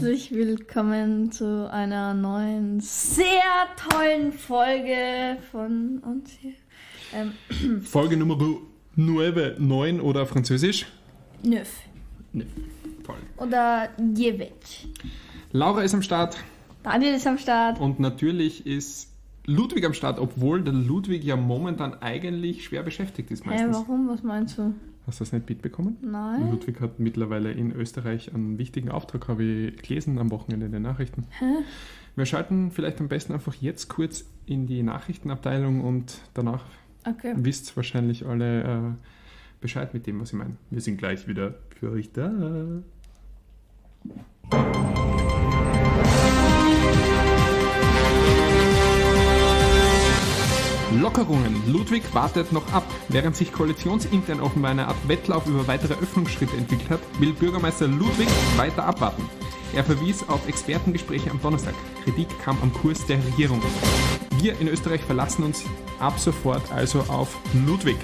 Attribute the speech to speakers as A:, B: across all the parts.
A: Herzlich willkommen zu einer neuen, sehr tollen Folge von uns hier. Ähm,
B: Folge Nummer 9, 9 oder Französisch?
A: Neuf.
B: Ne, toll.
A: Oder Jevic.
B: Laura ist am Start
A: Daniel ist am Start.
B: und natürlich ist Ludwig am Start, obwohl der Ludwig ja momentan eigentlich schwer beschäftigt ist meistens.
A: warum? Was meinst du?
B: Hast du das nicht mitbekommen?
A: Nein.
B: Ludwig hat mittlerweile in Österreich einen wichtigen Auftrag, habe ich gelesen am Wochenende in den Nachrichten.
A: Hä?
B: Wir schalten vielleicht am besten einfach jetzt kurz in die Nachrichtenabteilung und danach
A: Okay.
B: wisst wahrscheinlich alle äh, Bescheid mit dem, was ich meine. Wir sind gleich wieder für euch da. Lockerungen. Ludwig wartet noch ab. Während sich koalitionsintern offenbar eine Art Wettlauf über weitere Öffnungsschritte entwickelt hat, will Bürgermeister Ludwig weiter abwarten. Er verwies auf Expertengespräche am Donnerstag. Kritik kam am Kurs der Regierung. Wir in Österreich verlassen uns ab sofort also auf Ludwig.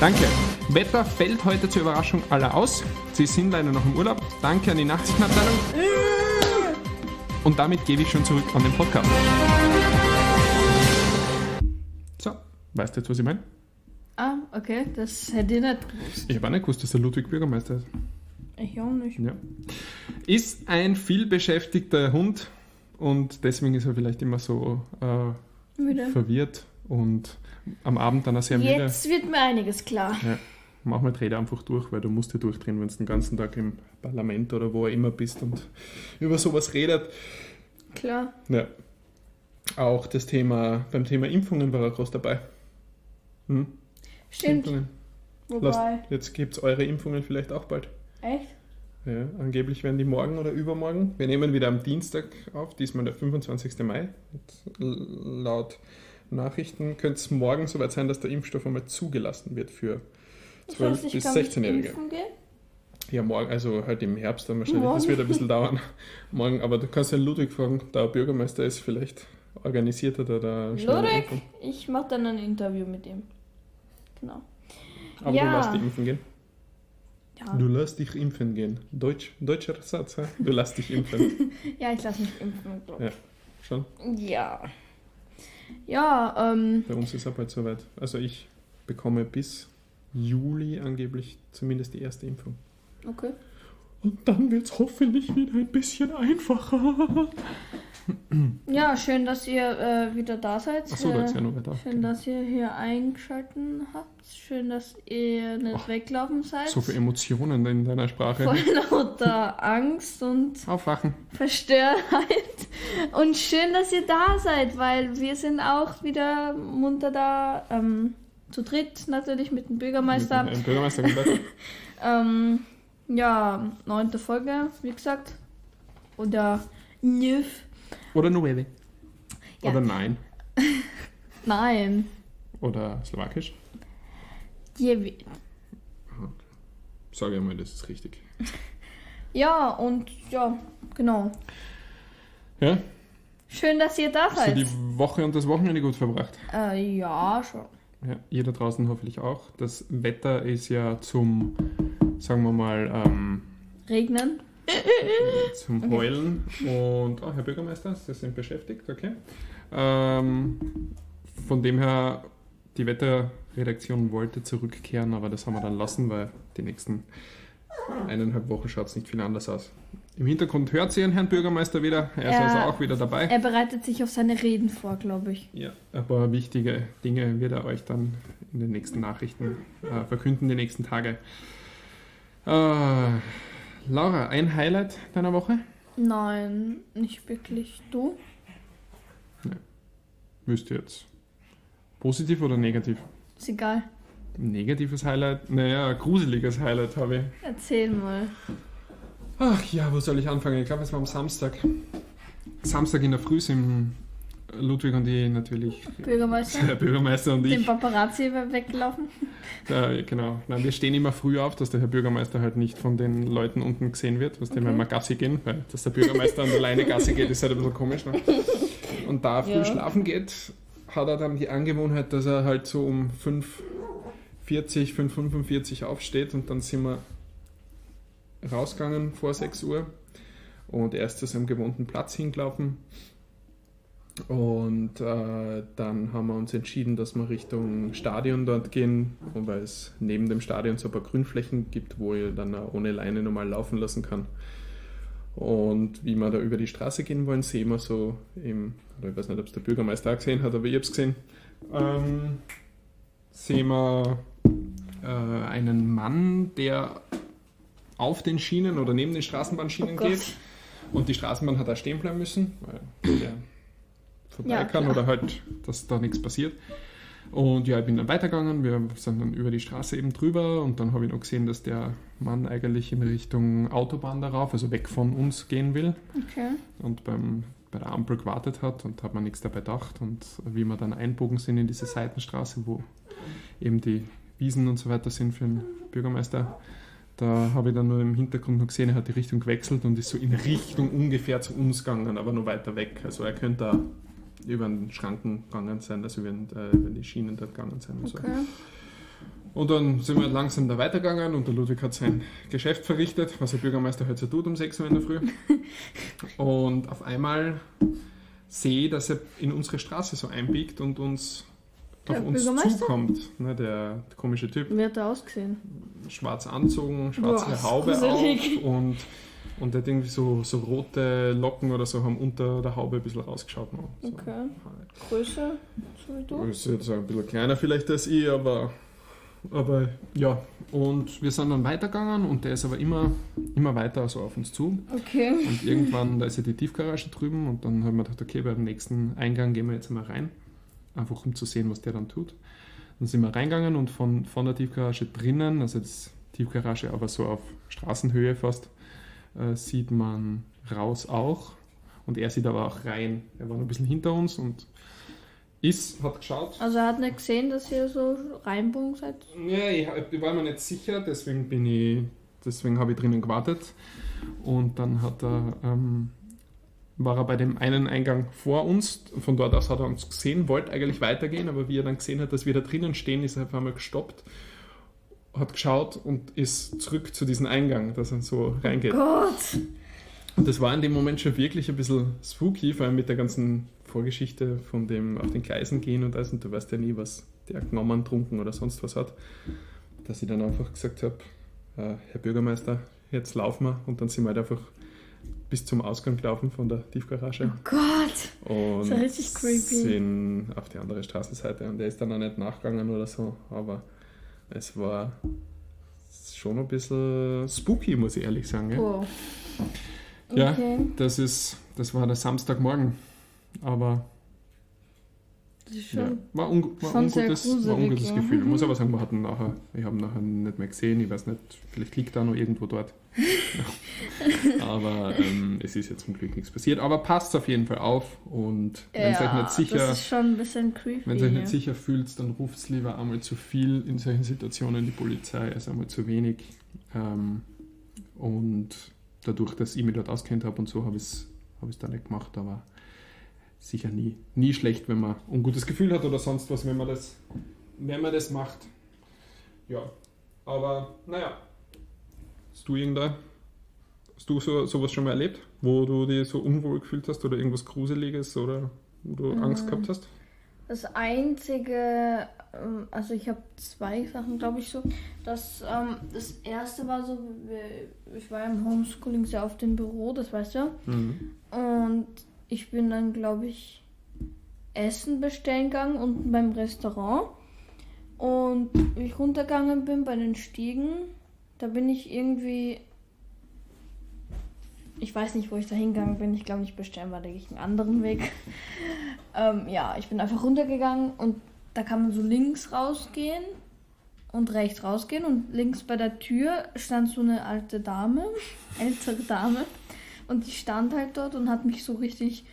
B: Danke. Wetter fällt heute zur Überraschung aller aus. Sie sind leider noch im Urlaub. Danke an die Nachrichtenabteilung. Und damit gebe ich schon zurück an den Podcast. Weißt du jetzt, was ich meine?
A: Ah, okay. Das hätte ich nicht gewusst.
B: Ich habe auch nicht gewusst, dass der Ludwig Bürgermeister ist.
A: Ich auch nicht.
B: Ja. Ist ein vielbeschäftigter Hund und deswegen ist er vielleicht immer so äh, verwirrt und am Abend dann auch sehr müde.
A: Jetzt wird mir einiges klar.
B: Ja. Mach mal Dreh einfach durch, weil du musst ja durchdrehen, wenn du den ganzen Tag im Parlament oder wo auch immer bist und über sowas redet.
A: Klar.
B: Ja. Auch das Thema, beim Thema Impfungen war er groß dabei. Hm?
A: Stimmt.
B: Impfungen. Lasst,
A: Wobei.
B: jetzt gibt es eure Impfungen vielleicht auch bald.
A: Echt?
B: Ja, angeblich werden die morgen oder übermorgen. Wir nehmen wieder am Dienstag auf, diesmal der 25. Mai. Und laut Nachrichten könnte es morgen soweit sein, dass der Impfstoff einmal zugelassen wird für
A: Das
B: 12
A: heißt, ich
B: bis
A: kann nicht
B: 16-Jährige.
A: impfen gehen?
B: Ja, morgen, also halt im Herbst dann wahrscheinlich. Das
A: Morgen.
B: wird ein bisschen dauern. Morgen, aber du kannst den Ludwig fragen, da er Bürgermeister ist, vielleicht organisiert er da,
A: Ludwig? Ich mache dann ein Interview mit ihm. Genau.
B: Aber
A: Ja.
B: du lässt dich impfen gehen.
A: Ja,
B: Du lässt dich impfen gehen. Deutsch, deutscher Satz, hä? Du lässt dich impfen.
A: ja ich lasse mich impfen, glaube
B: Ja. Schon?
A: Ja. Ja, ähm,
B: Bei uns ist es bald soweit. Also ich bekomme bis Juli angeblich zumindest die erste Impfung.
A: okay.
B: Und dann wird es hoffentlich wieder ein bisschen einfacher.
A: Ja, schön, dass ihr äh, wieder da seid.
B: Achso, da ist ja
A: äh,
B: noch weiter.
A: schön, dass ihr hier eingeschalten habt. Schön, dass ihr nicht
B: Ach,
A: weglaufen seid.
B: So viele Emotionen in deiner Sprache.
A: Voll lauter Angst und
B: Aufwachen.
A: Verstörtheit. Und schön, dass ihr da seid, weil wir sind auch wieder munter da. Ähm, zu dritt natürlich mit dem Bürgermeister.
B: Mit dem Bürgermeister.
A: Ähm, ja, neunte Folge, wie gesagt. Oder neuf.
B: Oder Novelle.
A: Ja.
B: Oder Nein.
A: Nein.
B: Oder Slowakisch.
A: Je-
B: Sage mal, das ist richtig.
A: Ja, und ja, genau.
B: Ja?
A: Schön, dass ihr da
B: Hast du
A: seid.
B: die Woche und das Wochenende gut verbracht?
A: Äh, ja, schon.
B: Ja, ihr da draußen hoffentlich auch. Das Wetter ist ja zum, sagen wir mal, ähm,
A: Regnen.
B: Zum. Heulen. Und, oh, Herr Bürgermeister, Sie sind beschäftigt, okay. Ähm, von dem her, die Wetterredaktion wollte zurückkehren, aber das haben wir dann lassen, weil die nächsten eineinhalb Wochen schaut es nicht viel anders aus. Im Hintergrund hört sie Ihren Herrn Bürgermeister wieder. Er ist
A: Ja.
B: also auch wieder dabei.
A: Er bereitet sich auf seine Reden vor, glaube ich.
B: Ja, ein paar wichtige Dinge wird er euch dann in den nächsten Nachrichten äh, verkünden, die nächsten Tage. Äh, Laura, ein Highlight deiner Woche?
A: Nein, nicht wirklich. Du?
B: Müsst ihr jetzt positiv oder negativ?
A: Ist egal.
B: Negatives Highlight? Naja, gruseliges Highlight habe ich.
A: Erzähl mal.
B: Ach ja, wo soll ich anfangen? Ich glaube, es war am Samstag. Samstag in der Früh sind Ludwig und ich natürlich,
A: Bürgermeister?
B: der Bürgermeister und
A: Den
B: ich,
A: Paparazzi weggelaufen?
B: äh, genau, Nein, wir stehen immer früh auf, dass der Herr Bürgermeister halt nicht von den Leuten unten gesehen wird, was
A: Okay.
B: wenn wir Gassi gehen, weil dass der Bürgermeister an der Leine Gassi geht, ist halt ein bisschen komisch. Ne? Und da früh
A: Ja.
B: schlafen geht, hat er dann die Angewohnheit, dass er halt so um 5.40, 5.45 aufsteht und dann sind wir rausgegangen vor 6 Uhr und er ist zu seinem gewohnten Platz hingelaufen. Und äh, dann haben wir uns entschieden, dass wir Richtung Stadion dort gehen, weil es neben dem Stadion so ein paar Grünflächen gibt, wo ich dann auch ohne Leine normal laufen lassen kann. Und wie wir da über die Straße gehen wollen, sehen wir so im, ich weiß nicht, ob es der Bürgermeister auch gesehen hat, aber ich habe es gesehen, ähm, sehen wir äh, einen Mann, der auf den Schienen oder neben den Straßenbahnschienen
A: Oh
B: geht. Und die Straßenbahn hat da stehen bleiben müssen, weil der vorbei
A: Ja,
B: kann
A: klar.
B: oder halt, dass da nichts passiert. Und ja, ich bin dann weitergegangen, wir sind dann über die Straße eben drüber und dann habe ich noch gesehen, dass der Mann eigentlich in Richtung Autobahn darauf, also weg von uns gehen will
A: Okay.
B: und beim, bei der Ampel gewartet hat und hat man nichts dabei gedacht. Und wie wir dann einbogen sind in diese Seitenstraße, wo eben die Wiesen und so weiter sind für den Bürgermeister, da habe ich dann nur im Hintergrund noch gesehen, er hat die Richtung gewechselt und ist so in Richtung ungefähr zu uns gegangen, aber nur weiter weg. Also er könnte da über den Schranken gegangen sein, also über, äh, über die Schienen dort gegangen sein. Und so.
A: Okay.
B: Und dann sind wir langsam da weitergegangen und der Ludwig hat sein Geschäft verrichtet, was der Bürgermeister heute so tut um 6 Uhr in der Früh. und auf einmal sehe ich, dass er in unsere Straße so einbiegt und uns auf uns zukommt. Ne, der komische Typ,
A: Wie hat er ausgesehen?
B: schwarz anzogen, schwarze
A: Boah,
B: Haube
A: gruselig.
B: auf und, und der hat irgendwie so, so rote Locken oder so haben unter der Haube ein bisschen rausgeschaut. noch. So.
A: Okay. Größe, so wie du?
B: Ist jetzt ein bisschen kleiner vielleicht als ich, aber, aber ja. Und wir sind dann weitergegangen und der ist aber immer, immer weiter so auf uns zu.
A: Okay.
B: Und irgendwann, da ist ja die Tiefgarage drüben und dann haben wir gedacht, okay, beim nächsten Eingang gehen wir jetzt mal rein. Einfach um zu sehen, was der dann tut. Dann sind wir reingegangen und von, von der Tiefgarage drinnen, also das Tiefgarage aber so auf Straßenhöhe fast, äh, sieht man raus auch. Und er sieht aber auch rein. Er war noch ein bisschen hinter uns und ist, hat geschaut.
A: Also er hat nicht gesehen, dass ihr so reinbogen seid?
B: Ja, ich, ich war mir nicht sicher, deswegen bin ich, deswegen habe ich drinnen gewartet. Und dann hat er, ähm, war er bei dem einen Eingang vor uns. Von dort aus hat er uns gesehen, wollte eigentlich weitergehen, aber wie er dann gesehen hat, dass wir da drinnen stehen, ist er auf einmal gestoppt, hat geschaut und ist zurück zu diesem Eingang, dass er so reingeht.
A: Gott!
B: Und das war in dem Moment schon wirklich ein bisschen spooky, vor allem mit der ganzen Vorgeschichte von dem auf den Gleisen gehen und alles. Und du weißt ja nie, was der genommen, trunken oder sonst was hat. Dass ich dann einfach gesagt habe, äh, Herr Bürgermeister, jetzt laufen wir. Und dann sind wir halt einfach bis zum Ausgang gelaufen von der Tiefgarage.
A: Oh Gott!
B: Und
A: ist ja richtig creepy.
B: sind auf die andere Straßenseite. Und der ist dann auch nicht nachgegangen oder so. Aber es war schon ein bisschen spooky, muss ich ehrlich sagen. Ja?
A: Oh.
B: Ja.
A: Okay.
B: Das ist, das war der Samstagmorgen. Aber ja, war, un, war ungutes, war
A: gruselig,
B: ungutes
A: ja.
B: Gefühl. Ich muss aber sagen, wir hatten nachher, ich habe nachher nicht mehr gesehen, ich weiß nicht, vielleicht liegt da noch irgendwo dort. aber ähm, es ist jetzt zum Glück nichts passiert. Aber passt auf jeden Fall auf und wenn ihr euch nicht sicher,
A: creepy.
B: wenn ihr euch
A: ja.
B: nicht sicher fühlt, dann ruft lieber einmal zu viel in solchen Situationen die Polizei, als einmal zu wenig. Ähm, und dadurch, dass ich mich dort auskennt habe und so, habe ich es hab ich's da nicht gemacht, aber sicher nie, nie schlecht, wenn man ein ungutes Gefühl hat oder sonst was, wenn man das, wenn man das macht. Ja, aber naja, hast du irgendein, hast du so, sowas schon mal erlebt, wo du dich so unwohl gefühlt hast oder irgendwas Gruseliges oder wo du Angst
A: Ähm,
B: gehabt hast?
A: Das einzige, ähm, also ich habe zwei Sachen, glaube ich so. Das, ähm, das erste war so, ich war im Homeschooling sehr oft im Büro, das weißt du.
B: Mhm.
A: Und ich bin dann, glaube ich, Essen bestellen gegangen unten beim Restaurant. Und wie ich runtergegangen bin bei den Stiegen, da bin ich irgendwie. Ich weiß nicht, wo ich da hingegangen bin. Ich glaube, nicht bestellen war, denke ich, einen anderen Weg. ähm, ja, ich bin einfach runtergegangen und da kann man so links rausgehen und rechts rausgehen. Und links bei der Tür stand so eine alte Dame, ältere Dame. Und die stand halt dort und hat mich so richtig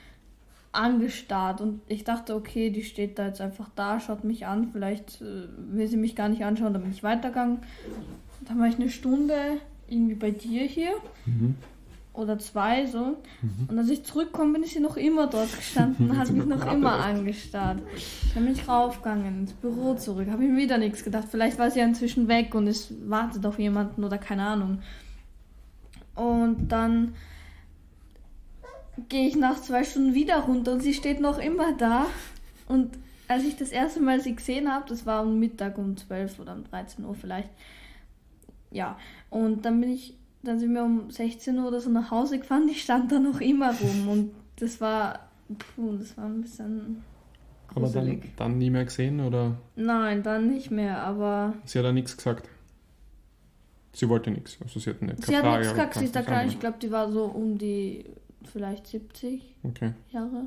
A: angestarrt. Und ich dachte, okay, die steht da jetzt einfach da, schaut mich an. Vielleicht äh, will sie mich gar nicht anschauen. Dann bin ich weitergegangen. Dann war ich eine Stunde irgendwie bei dir hier.
B: Mhm.
A: Oder zwei so. Und als ich zurückkomme, bin ich sie noch immer dort gestanden und hat mich
B: noch
A: immer angestarrt. Dann bin ich raufgegangen ins Büro zurück. Habe ich mir wieder nichts gedacht. Vielleicht war sie ja inzwischen weg und es wartet auf jemanden oder keine Ahnung. Und dann gehe ich nach zwei Stunden wieder runter und sie steht noch immer da. Und als ich das erste Mal sie gesehen habe, das war um Mittag um 12 oder um 13 Uhr vielleicht. Ja, und dann bin ich, dann sind wir um 16 Uhr oder so nach Hause gefahren, die stand da noch immer rum und das war, puh, das war ein bisschen
B: Aber dann, dann nie mehr gesehen oder
A: Nein, dann nicht mehr, aber
B: sie hat da nichts gesagt? Sie wollte nichts. Also sie hat eine
A: sie hat nichts gesagt, sie ist da klein, ich glaube, die war so um die vielleicht 70
B: Okay.
A: Jahre.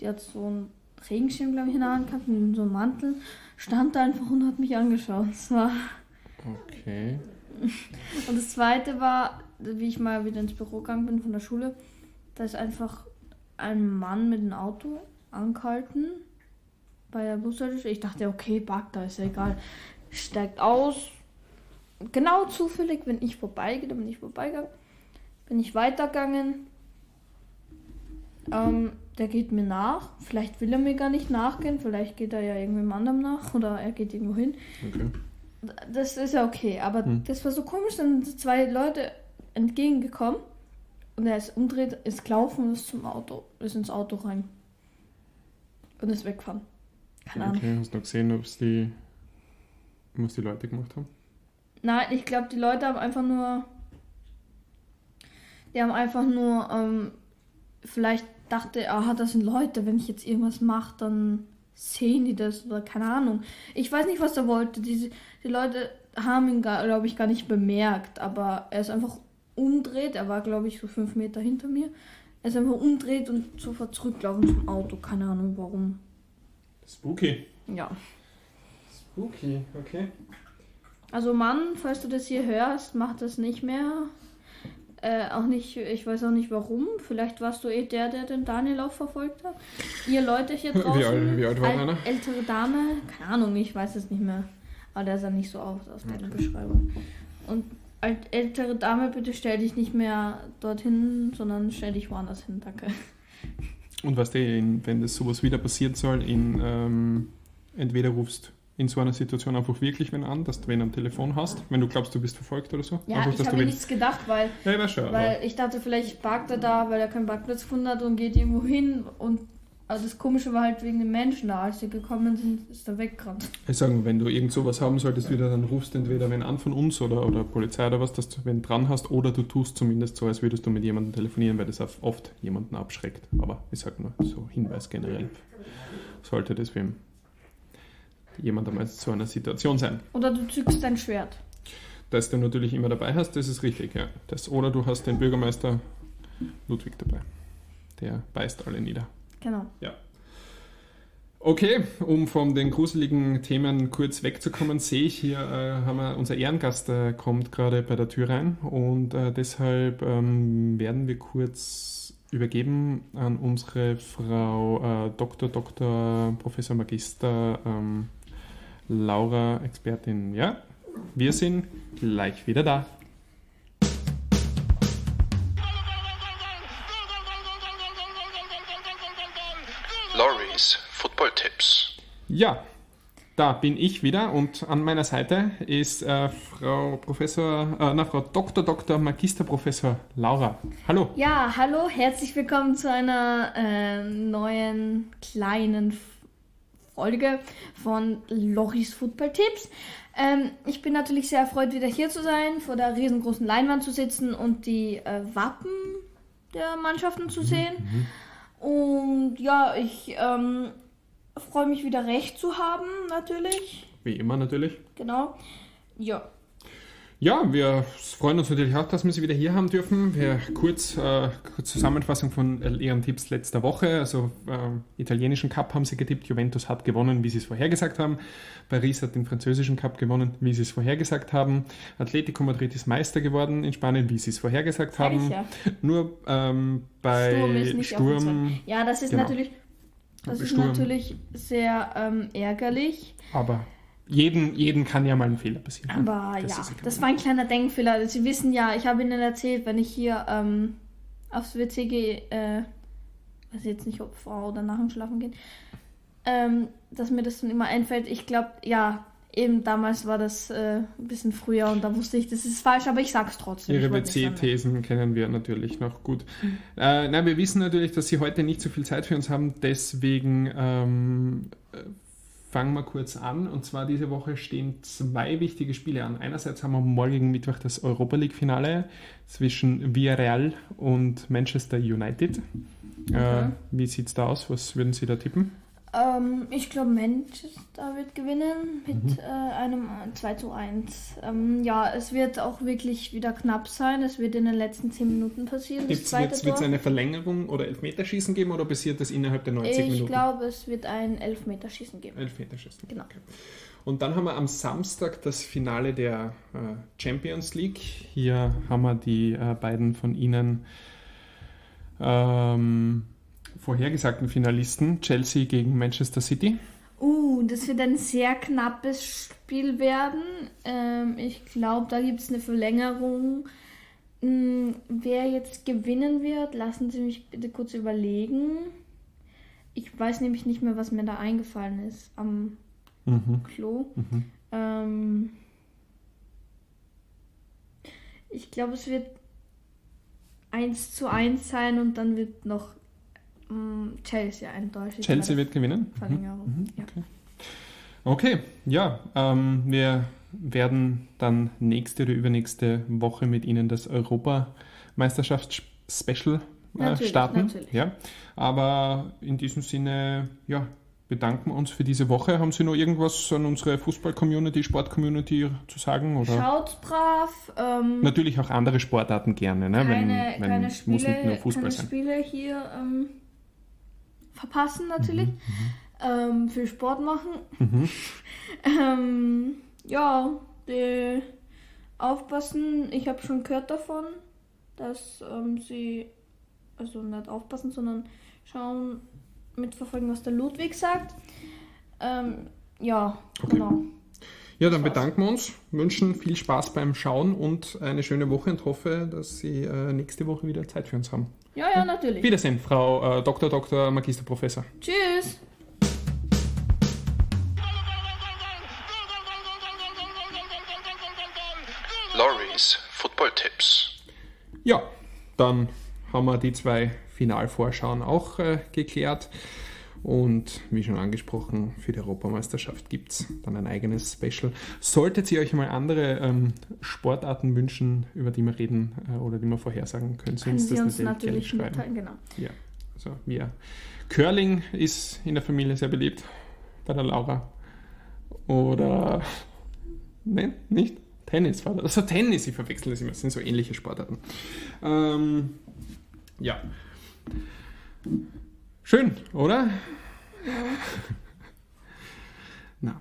A: Die hat so einen Regenschirm, glaube ich, in der Hand gehabt, und so einen Mantel, stand da einfach und hat mich angeschaut. Das war
B: Okay.
A: Und das zweite war, wie ich mal wieder ins Büro gegangen bin von der Schule, da ist einfach ein Mann mit einem Auto angehalten bei der Bushaltestelle. Ich dachte, okay, Bug, da ist ja egal. Steigt aus. Genau zufällig, wenn ich vorbeigehe, dann bin ich vorbeigegangen. Bin ich weitergegangen. Ähm, der geht mir nach. Vielleicht will er mir gar nicht nachgehen. Vielleicht geht er ja irgendwem anderem nach oder er geht irgendwo hin.
B: Okay.
A: Das ist ja okay, aber
B: Hm.
A: das war so komisch, dann sind zwei Leute entgegengekommen und er ist umdreht, ist gelaufen und ist zum Auto, ist ins Auto rein und ist weggefahren. Keine Ahnung.
B: Okay, hast du noch gesehen, ob's die, was die Leute gemacht haben?
A: Nein, ich glaube, die Leute haben einfach nur, die haben einfach nur, ähm, vielleicht dachte, aha, das sind Leute, wenn ich jetzt irgendwas mache, dann sehen die das oder keine Ahnung. Ich weiß nicht, was er wollte. Diese, die Leute haben ihn, glaube ich, gar nicht bemerkt, aber er ist einfach umdreht. Er war, glaube ich, so fünf Meter hinter mir. Er ist einfach umdreht und sofort zurückgelaufen zum Auto. Keine Ahnung warum.
B: Spooky.
A: Ja.
B: Spooky, okay.
A: Also Mann, falls du das hier hörst, mach das nicht mehr. Äh, auch nicht, ich weiß auch nicht warum. Vielleicht warst du eh der, der den Daniel auch verfolgt hat. Ihr Leute hier
B: Wie
A: draußen.
B: alt- wie alt war
A: al-
B: einer?
A: Ältere Dame, keine Ahnung, ich weiß es nicht mehr. Aber der sah nicht so aus aus deiner Beschreibung. Und alt, ältere Dame, bitte stell dich nicht mehr dorthin, sondern stell dich woanders hin, danke.
B: Und was du, wenn das sowas wieder passieren soll, in, ähm, entweder rufst in so einer Situation einfach wirklich wen an, dass du wen am Telefon hast, wenn du glaubst, du bist verfolgt oder so.
A: Ja,
B: einfach,
A: ich habe nichts gedacht, weil
B: Ja, schon,
A: Weil ich dachte, vielleicht parkt er da, weil er keinen Parkplatz gefunden hat und geht irgendwo hin. Und also das Komische war halt wegen den Menschen da. Als sie gekommen sind, ist er weggerannt.
B: ich sage, wenn du irgend sowas haben solltest wieder, dann rufst du entweder wen an von uns oder, oder Polizei oder was, dass du wen dran hast, oder du tust zumindest so, als würdest du mit jemandem telefonieren, weil das oft jemanden abschreckt. Aber ich sage nur so Hinweis generell. Sollte das wem jemand einmal zu einer Situation sein.
A: Oder du zückst dein Schwert.
B: dass du natürlich immer dabei hast, das ist richtig, ja. Das, oder du hast den Bürgermeister Ludwig dabei. Der beißt alle nieder.
A: Genau.
B: Okay, um von den gruseligen Themen kurz wegzukommen, sehe ich hier, äh, haben wir, unser Ehrengast äh, kommt gerade bei der Tür rein und äh, deshalb ähm, werden wir kurz übergeben an unsere Frau äh, Dr. Dr. Professor Magister ähm, Laura, Expertin. Ja, wir sind gleich wieder da.
C: Loris Football Tipps.
B: Ja, da bin ich wieder und an meiner Seite ist äh, Frau Professor, äh, na, Frau Dr. Dr. Magister Professor Laura. Hallo.
A: Ja, hallo, herzlich willkommen zu einer äh, neuen kleinen F- Folge von Loris Football Tipps. Ähm, ich bin natürlich sehr erfreut, wieder hier zu sein, vor der riesengroßen Leinwand zu sitzen und die äh, Wappen der Mannschaften zu sehen. Und ja, ich ähm, freue mich wieder recht zu haben, natürlich.
B: Wie immer natürlich.
A: Genau. Ja.
B: Ja, wir freuen uns natürlich auch, dass wir Sie wieder hier haben dürfen. Wir kurz, äh, kurz Zusammenfassung von Ihren Tipps letzter Woche. Also äh, italienischen Cup haben Sie getippt, Juventus hat gewonnen, wie Sie es vorhergesagt haben. Paris hat den französischen Cup gewonnen, wie Sie es vorhergesagt haben. Atletico Madrid ist Meister geworden in Spanien, wie Sie es vorhergesagt
A: Sag ich
B: haben.
A: ja.
B: Nur ähm, bei
A: Sturm ist nicht auf uns
B: Sturm,
A: Ja, das ist
B: Genau.
A: natürlich, das ist
B: Sturm.
A: natürlich sehr ähm, ärgerlich.
B: aber jeden, jeden kann ja mal ein Fehler passieren.
A: Aber
B: Das
A: ja, das war ein kleiner Denkfehler. Sie wissen ja, ich habe Ihnen erzählt, wenn ich hier ähm, aufs WC gehe, äh, weiß jetzt nicht, ob Frau oder nach dem Schlafen gehen, ähm, dass mir das dann immer einfällt. Ich glaube, ja, Eben damals war das äh, ein bisschen früher und da wusste ich, das ist falsch, aber ich sag's trotzdem.
B: Ihre. WC-Thesen kennen wir natürlich noch gut. Äh, nein, wir wissen natürlich, dass Sie heute nicht so viel Zeit für uns haben, deswegen ähm, äh, fangen wir kurz an. Und zwar diese Woche stehen zwei wichtige Spiele an. Einerseits haben wir morgigen Mittwoch das Europa League-Finale zwischen Villarreal und Manchester United. Äh,
A: Okay.
B: wie sieht's da aus? Was würden Sie da tippen?
A: Ähm, ich glaube, Manchester wird gewinnen mit
B: Mhm.
A: äh, einem 2 zu 1. Ähm, ja, es wird auch wirklich wieder knapp sein. Es wird in den letzten 10 Minuten passieren.
B: Wird es eine Verlängerung oder Elfmeterschießen geben oder passiert das innerhalb der 90
A: Ich
B: Minuten?
A: glaube, es wird ein Elfmeterschießen geben.
B: Elfmeterschießen.
A: Genau.
B: Okay. Und dann haben wir am Samstag das Finale der äh, Champions League. Hier haben wir die äh, beiden von Ihnen ähm, vorhergesagten Finalisten, Chelsea gegen Manchester City.
A: Uh, das wird ein sehr knappes Spiel werden. Ähm, ich glaube, da gibt es eine Verlängerung. Hm, wer jetzt gewinnen wird, lassen Sie mich bitte kurz überlegen. Ich weiß nämlich nicht mehr, was mir da eingefallen ist am
B: Mhm.
A: Klo.
B: Mhm.
A: Ähm, ich glaube, es wird 1 zu 1 sein und dann wird noch Chelsea eindeutig.
B: Chelsea wird gewinnen.
A: der Verlängerung.
B: Mhm.
A: Ja.
B: Okay. Okay, ja, ähm, wir werden dann nächste oder übernächste Woche mit Ihnen das Europameisterschafts-Special äh,
A: Natürlich,
B: starten.
A: natürlich.
B: Ja, aber in diesem Sinne, ja, bedanken wir uns für diese Woche. Haben Sie noch irgendwas an unsere Fußball-Community, Sport-Community zu sagen? Oder?
A: Schaut brav. Ähm,
B: Natürlich auch andere Sportarten gerne, ne?
A: keine,
B: wenn, wenn
A: keine,
B: muss nicht nur
A: Spiele,
B: Fußball
A: keine
B: sein.
A: Spiele hier ähm, verpassen natürlich. Ähm, viel Sport machen.
B: Mhm.
A: ähm, ja, die aufpassen. Ich habe schon gehört davon, dass ähm, sie also nicht aufpassen, sondern schauen, mitverfolgen, was der Ludwig sagt. Ähm, ja,
B: Okay.
A: genau.
B: Ja, dann bedanken wir uns, wünschen viel Spaß beim Schauen und eine schöne Woche und hoffe, dass Sie äh, nächste Woche wieder Zeit für uns haben.
A: Ja, ja, natürlich.
B: Wiedersehen, Frau äh, Dr. Dr. Magister Professor.
A: Tschüss.
C: Lorries Football Tipps.
B: Ja, dann haben wir die zwei Finalvorschauen auch äh, geklärt. Und wie schon angesprochen, für die Europameisterschaft gibt es dann ein eigenes Special. Solltet ihr euch mal andere ähm, Sportarten wünschen, über die wir reden äh, oder die wir vorhersagen, können Sie
A: Können
B: uns
A: Sie
B: das
A: uns
B: natürlich,
A: natürlich
B: gerne schreiben.
A: mitteilen, genau.
B: Ja, also wir. Curling ist in der Familie sehr beliebt bei der Laura. Oder. Nein, nicht? Tennis war das. Also Tennis, ich verwechsel das immer. Das sind so ähnliche Sportarten. Ähm, ja. Schön, oder? Na.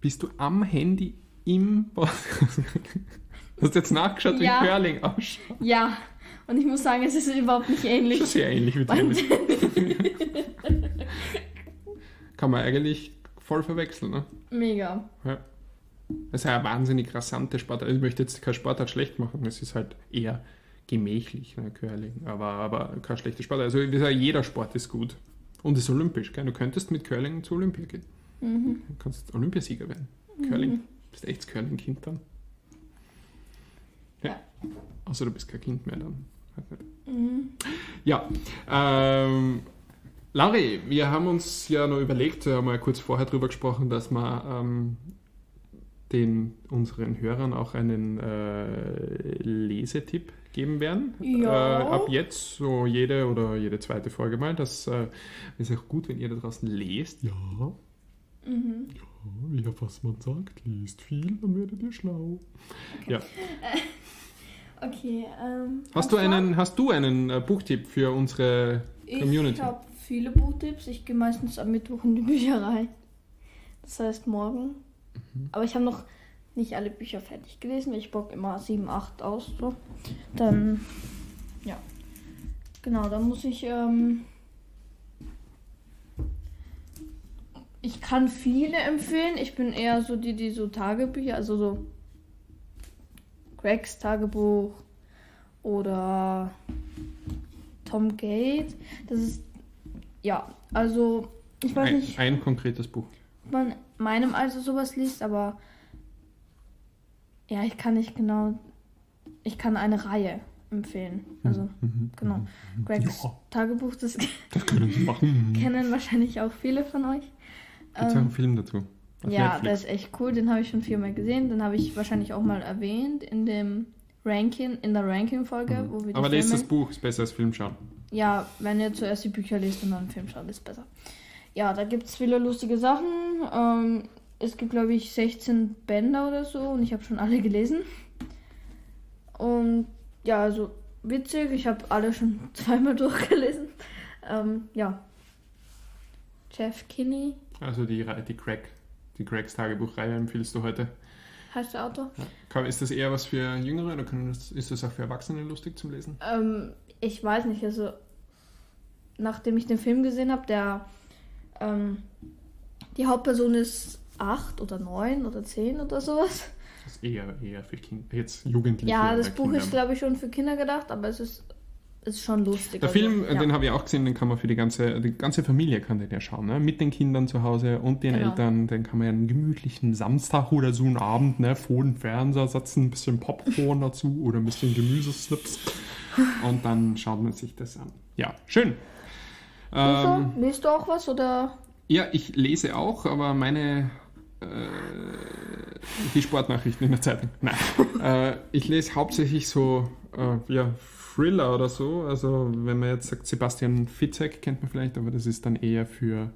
B: Bist du am Handy im Podcast? Hast du jetzt nachgeschaut,
A: Ja.
B: wie Curling ausschaut?
A: Ja, und ich muss sagen, es ist überhaupt nicht ähnlich.
B: ist sehr ähnlich wie Tennis. Kann man eigentlich voll verwechseln, ne?
A: Mega.
B: Ja. Das ist ja eine wahnsinnig rasante Sportart. Also Ich möchte jetzt kein Sportart schlecht machen, es ist halt eher gemächlich, ne, Curling. Aber, aber kein schlechter Sport. Also wie gesagt, jeder Sport ist gut. Und ist olympisch. Gell? Du könntest mit Curling zu Olympia gehen.
A: Mhm.
B: Du kannst Olympiasieger werden. Curling. Du bist echt Curling-Kind dann. Ja.
A: Ja.
B: Außer du bist kein Kind mehr dann.
A: Mhm.
B: Ja, ähm, Lauri, wir haben uns ja noch überlegt, wir haben mal kurz vorher drüber gesprochen, dass wir ähm, den unseren Hörern auch einen äh, Lesetipp geben werden.
A: Ja.
B: Äh, ab jetzt, so jede oder jede zweite Folge mal. Das äh, ist auch gut, wenn ihr da draußen lest. Ja,
A: Mhm.
B: ja, wie was man sagt, lest viel, dann werdet ihr schlau. Ja.
A: Okay, ähm.
B: Hast du einen, hast du einen äh, Buchtipp für unsere Community?
A: Ich habe viele Buchtipps. Ich gehe meistens am Mittwoch in die Bücherei. Das heißt morgen.
B: Mhm.
A: Aber ich habe noch nicht alle Bücher fertig gelesen. Ich bock immer 7, 8 aus. So. Dann, ja. Genau, dann muss ich. Ähm, ich kann viele empfehlen. Ich bin eher so die, die so Tagebücher, also so Gregs Tagebuch oder Tom Gates. Das ist, ja, also, ich weiß
B: Ein,
A: nicht,
B: ein konkretes Buch.
A: man, meinem Alter sowas liest, aber ja, ich kann nicht genau. Ich kann eine Reihe empfehlen. Also,
B: Mhm.
A: genau. Gregs
B: Ja.
A: Tagebuch, das
B: Das können Sie machen.
A: kennen wahrscheinlich auch viele von euch.
B: Gibt es auch
A: Ähm,
B: einen Film dazu?
A: Ja,
B: Netflix.
A: der ist echt cool. Den habe ich schon viermal gesehen. Den habe ich wahrscheinlich auch mal erwähnt in dem Ranking, in der Ranking-Folge, wo wir die
B: Mhm. Aber lest das Buch, ist besser als Film schauen.
A: Ja, wenn ihr zuerst die Bücher lest und dann Film schaut, ist besser. Ja, da gibt es viele lustige Sachen. Ähm, es gibt, glaube ich, 16 Bänder oder so und ich habe schon alle gelesen. Und ja, also witzig. Ich habe alle schon zweimal durchgelesen. Ähm, ja. Jeff Kinney
B: Also die, die Craig, die Craigs Tagebuchreihe empfiehlst du heute.
A: heißt der Autor.
B: Kann- Ist das eher was für Jüngere oder das, ist das auch für Erwachsene lustig zum Lesen?
A: Ähm, ich weiß nicht, also nachdem ich den Film gesehen habe, der ähm, die Hauptperson ist acht oder neun oder zehn oder sowas.
B: Das ist eher, eher für Kinder, jetzt Jugendliche.
A: Ja, das Buch
B: Kinder.
A: ist glaube ich schon für Kinder gedacht, aber es ist, ist schon lustig.
B: Der
A: also,
B: Film, äh,
A: ja.
B: den habe ich auch gesehen, den kann man für die ganze, die ganze Familie kann den ja schauen, ne? mit den Kindern zu Hause und den
A: Genau.
B: Eltern. Den kann man ja einen gemütlichen Samstag oder so einen Abend ne, vor den Fernseher setzen, ein bisschen Popcorn dazu oder ein bisschen Gemüseslips und dann schaut man sich das an. Ja, schön. Ähm,
A: Lisa, liest du auch was oder?
B: ja, ich lese auch, aber meine die Sportnachrichten in der Zeitung. Nein. äh, ich lese hauptsächlich so äh, ja, Thriller oder so. Also wenn man jetzt sagt, Sebastian Fitzek kennt man vielleicht, aber das ist dann eher für,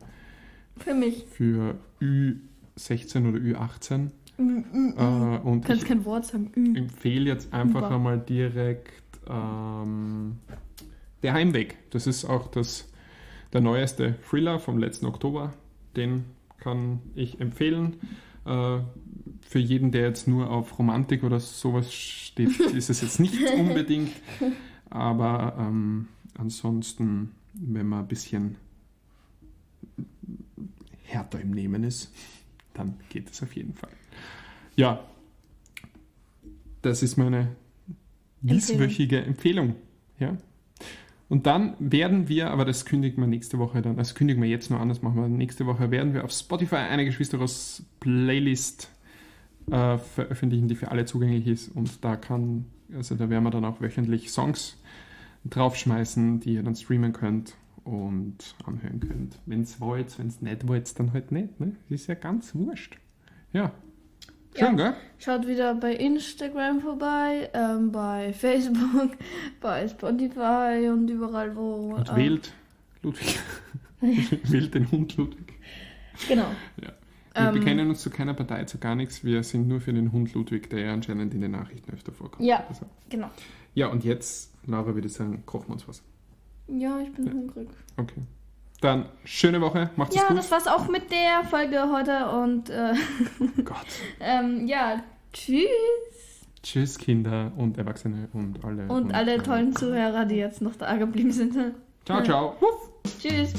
A: Für mich.
B: für Ü16 oder Ü18. Äh, und
A: Du kannst
B: ich
A: kein Wort sagen. Ü.
B: empfehle jetzt einfach
A: Über.
B: einmal direkt ähm, Der Heimweg. Das ist auch das, der neueste Thriller vom letzten Oktober. Den kann ich empfehlen. Äh, für jeden, der jetzt nur auf Romantik oder sowas steht, ist es jetzt nicht unbedingt. Aber ähm, ansonsten, wenn man ein bisschen härter im Nehmen ist, dann geht es auf jeden Fall. Ja, das ist meine dieswöchige Empfehlung. Ja. Und dann werden wir, aber das kündigen wir nächste Woche dann, das kündigen wir jetzt nur an, das machen wir nächste Woche, werden wir auf Spotify eine Geschwisteros Playlist äh, veröffentlichen, die für alle zugänglich ist. Und da kann, also da werden wir dann auch wöchentlich Songs draufschmeißen, die ihr dann streamen könnt und anhören könnt. Wenn es wollt, wenn es nicht wollt, dann halt nicht. Ne? Das ist ja ganz wurscht. Ja. Schön, gell?
A: Schaut wieder bei Instagram vorbei, ähm, bei Facebook, bei Spotify und überall, wo.
B: Und
A: ähm,
B: wählt Ludwig. wählt den Hund Ludwig.
A: Genau.
B: Ja. Wir
A: Ähm,
B: bekennen uns zu keiner Partei, zu gar nichts. Wir sind nur für den Hund Ludwig, der ja anscheinend in den Nachrichten öfter vorkommt.
A: Ja.
B: Also.
A: Genau.
B: Ja, und jetzt, Laura, würde ich sagen, kochen wir uns was.
A: Ja, ich bin
B: Ja.
A: hungrig.
B: Okay. Dann schöne Woche, macht's
A: Ja,
B: gut.
A: das war's auch mit der Folge heute und äh,
B: Gott.
A: ähm, ja, tschüss.
B: Tschüss, Kinder und Erwachsene und alle.
A: Und alle tollen Zuhörer, die jetzt noch da geblieben sind.
B: Ciao, ciao. Wuff.
A: Tschüss.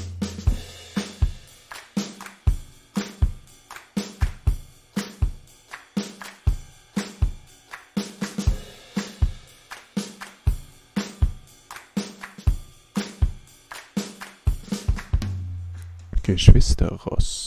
D: Geschwister Ross.